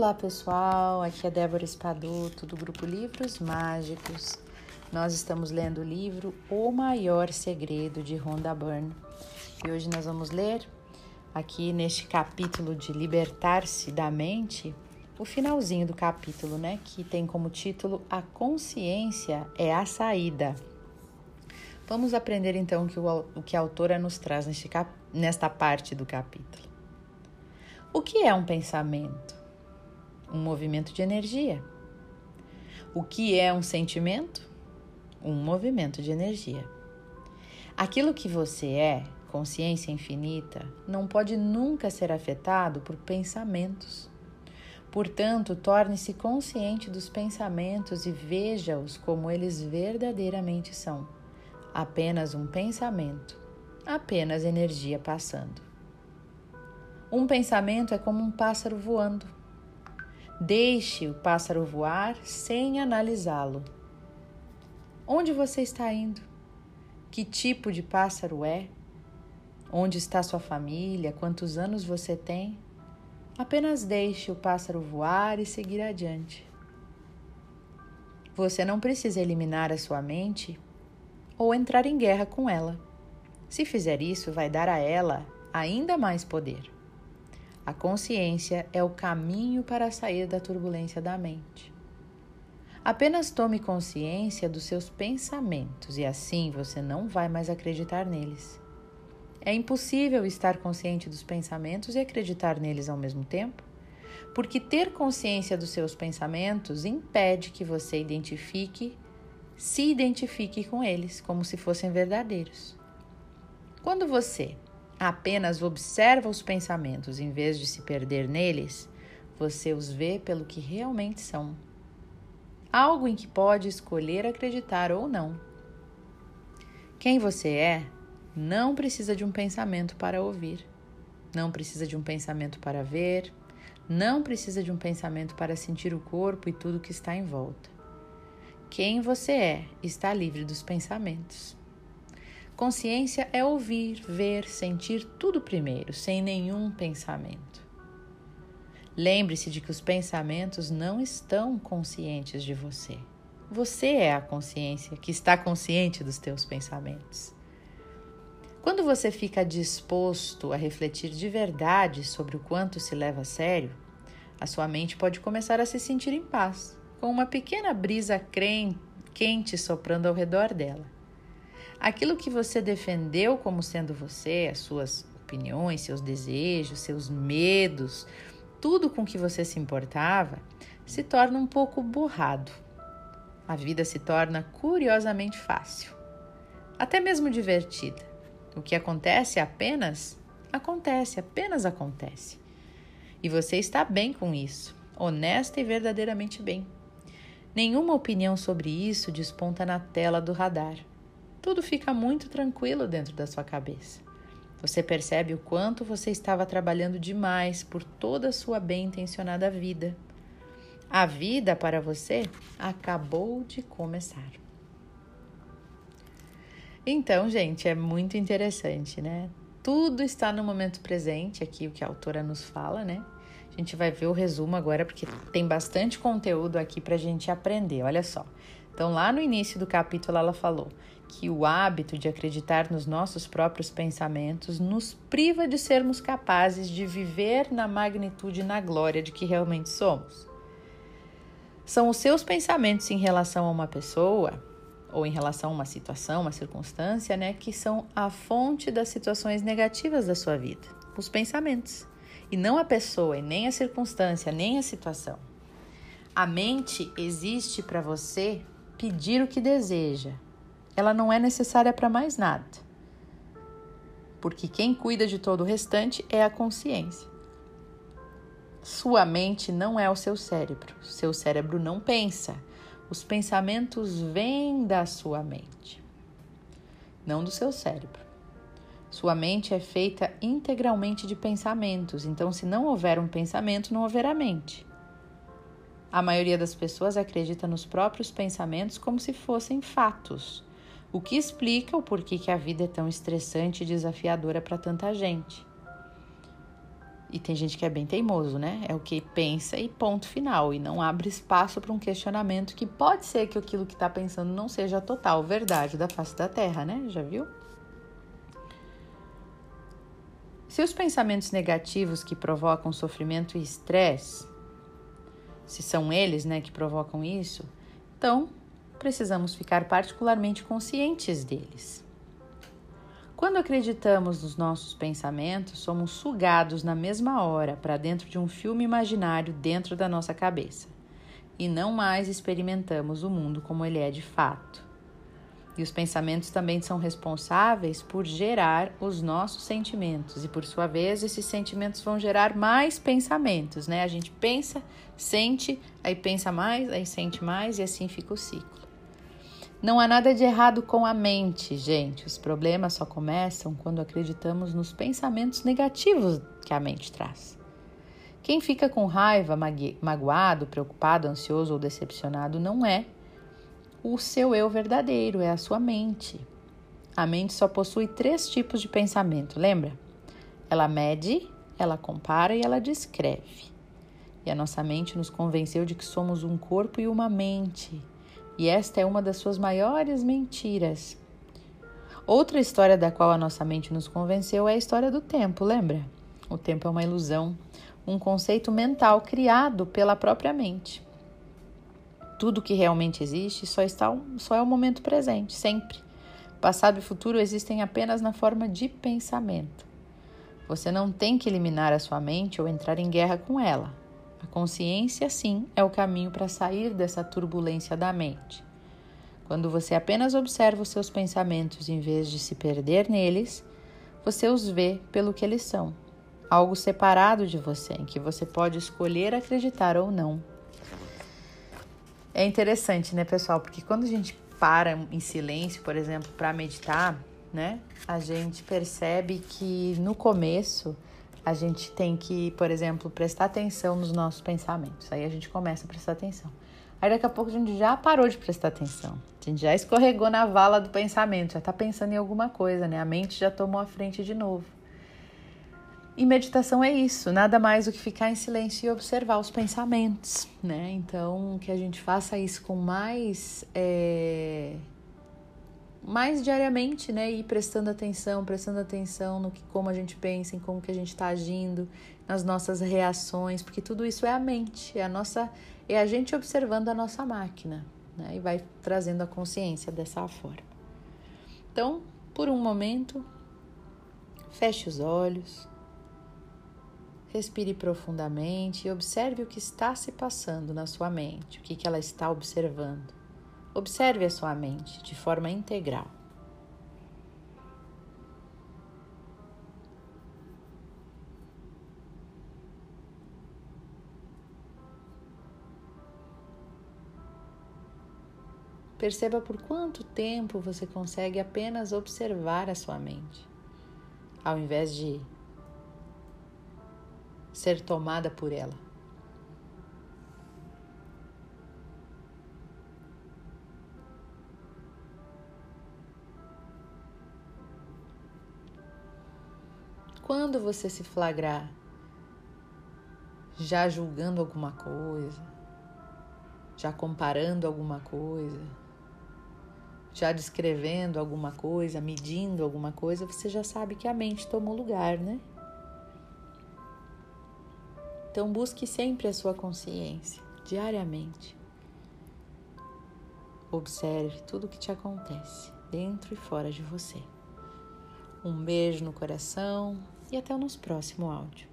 Olá pessoal, aqui é Débora Espadoto do grupo Livros Mágicos. Nós estamos lendo o livro O Maior Segredo de Rhonda Byrne e hoje nós vamos ler aqui neste capítulo de Libertar-se da Mente, o finalzinho do capítulo, né, que tem como título A Consciência é a Saída. Vamos aprender então que o, o que a autora nos traz neste cap, nesta parte do capítulo. O que é um pensamento? Um movimento de energia. O que é um sentimento? Um movimento de energia. Aquilo que você é, consciência infinita, não pode nunca ser afetado por pensamentos. Portanto, torne-se consciente dos pensamentos e veja-os como eles verdadeiramente são. Apenas um pensamento, apenas energia passando. Um pensamento é como um pássaro voando. Deixe o pássaro voar sem analisá-lo. Onde você está indo? Que tipo de pássaro é? Onde está sua família? Quantos anos você tem? Apenas deixe o pássaro voar e seguir adiante. Você não precisa eliminar a sua mente ou entrar em guerra com ela. Se fizer isso, vai dar a ela ainda mais poder. A consciência é o caminho para sair da turbulência da mente. Apenas tome consciência dos seus pensamentos e assim você não vai mais acreditar neles. É impossível estar consciente dos pensamentos e acreditar neles ao mesmo tempo, porque ter consciência dos seus pensamentos impede que você identifique, se identifique com eles como se fossem verdadeiros. Quando você apenas observa os pensamentos em vez de se perder neles, você os vê pelo que realmente são. Algo em que pode escolher acreditar ou não. Quem você é não precisa de um pensamento para ouvir, não precisa de um pensamento para ver, não precisa de um pensamento para sentir o corpo e tudo que está em volta. Quem você é está livre dos pensamentos. Consciência é ouvir, ver, sentir tudo primeiro, sem nenhum pensamento. Lembre-se de que os pensamentos não estão conscientes de você. Você é a consciência que está consciente dos teus pensamentos. Quando você fica disposto a refletir de verdade sobre o quanto se leva a sério, a sua mente pode começar a se sentir em paz, com uma pequena brisa quente soprando ao redor dela. Aquilo que você defendeu como sendo você, as suas opiniões, seus desejos, seus medos, tudo com que você se importava, se torna um pouco borrado. A vida se torna curiosamente fácil, até mesmo divertida. O que acontece apenas acontece, apenas acontece. E você está bem com isso, honesta e verdadeiramente bem. Nenhuma opinião sobre isso desponta na tela do radar tudo fica muito tranquilo dentro da sua cabeça. Você percebe o quanto você estava trabalhando demais por toda a sua bem intencionada vida. A vida para você acabou de começar. Então, gente, é muito interessante, né? Tudo está no momento presente, aqui o que a autora nos fala, né? A gente vai ver o resumo agora, porque tem bastante conteúdo aqui para a gente aprender. Olha só. Então, lá no início do capítulo, ela falou que o hábito de acreditar nos nossos próprios pensamentos nos priva de sermos capazes de viver na magnitude e na glória de que realmente somos. São os seus pensamentos em relação a uma pessoa ou em relação a uma situação, uma circunstância, né, que são a fonte das situações negativas da sua vida. Os pensamentos. E não a pessoa, e nem a circunstância, nem a situação. A mente existe para você pedir o que deseja, ela não é necessária para mais nada. Porque quem cuida de todo o restante é a consciência. Sua mente não é o seu cérebro. Seu cérebro não pensa. Os pensamentos vêm da sua mente, não do seu cérebro. Sua mente é feita integralmente de pensamentos, então, se não houver um pensamento, não haverá mente. A maioria das pessoas acredita nos próprios pensamentos como se fossem fatos o que explica o porquê que a vida é tão estressante e desafiadora para tanta gente. E tem gente que é bem teimoso, né? É o que pensa e ponto final. E não abre espaço para um questionamento que pode ser que aquilo que está pensando não seja a total verdade da face da Terra, né? Já viu? Se os pensamentos negativos que provocam sofrimento e estresse, se são eles né, que provocam isso, então precisamos ficar particularmente conscientes deles. Quando acreditamos nos nossos pensamentos, somos sugados na mesma hora para dentro de um filme imaginário dentro da nossa cabeça e não mais experimentamos o mundo como ele é de fato. E os pensamentos também são responsáveis por gerar os nossos sentimentos, e por sua vez, esses sentimentos vão gerar mais pensamentos, né? A gente pensa, sente, aí pensa mais, aí sente mais, e assim fica o ciclo. Não há nada de errado com a mente, gente. Os problemas só começam quando acreditamos nos pensamentos negativos que a mente traz. Quem fica com raiva, magoado, preocupado, ansioso ou decepcionado não é o seu eu verdadeiro, é a sua mente. A mente só possui três tipos de pensamento, lembra? Ela mede, ela compara e ela descreve. E a nossa mente nos convenceu de que somos um corpo e uma mente e esta é uma das suas maiores mentiras. Outra história da qual a nossa mente nos convenceu é a história do tempo, lembra? O tempo é uma ilusão, um conceito mental criado pela própria mente. Tudo que realmente existe só, está, só é o momento presente, sempre. Passado e futuro existem apenas na forma de pensamento. Você não tem que eliminar a sua mente ou entrar em guerra com ela. A consciência, sim, é o caminho para sair dessa turbulência da mente. Quando você apenas observa os seus pensamentos em vez de se perder neles, você os vê pelo que eles são, algo separado de você, em que você pode escolher acreditar ou não. É interessante, né, pessoal? Porque quando a gente para em silêncio, por exemplo, para meditar, né, a gente percebe que no começo a gente tem que, por exemplo, prestar atenção nos nossos pensamentos. Aí a gente começa a prestar atenção. Aí daqui a pouco a gente já parou de prestar atenção. A gente já escorregou na vala do pensamento, já está pensando em alguma coisa, né? A mente já tomou a frente de novo. E meditação é isso, nada mais do que ficar em silêncio e observar os pensamentos, né? Então, que a gente faça isso com mais é, mais diariamente, né? Ir prestando atenção, prestando atenção no que como a gente pensa, em como que a gente está agindo, nas nossas reações, porque tudo isso é a mente, é a nossa, é a gente observando a nossa máquina, né? E vai trazendo a consciência dessa forma. Então, por um momento, feche os olhos, respire profundamente e observe o que está se passando na sua mente, o que, que ela está observando. Observe a sua mente de forma integral. Perceba por quanto tempo você consegue apenas observar a sua mente, ao invés de ser tomada por ela. Quando você se flagrar já julgando alguma coisa, já comparando alguma coisa, já descrevendo alguma coisa, medindo alguma coisa, você já sabe que a mente tomou lugar, né? Então busque sempre a sua consciência, diariamente. Observe tudo o que te acontece, dentro e fora de você. Um beijo no coração e até o nosso próximo áudio.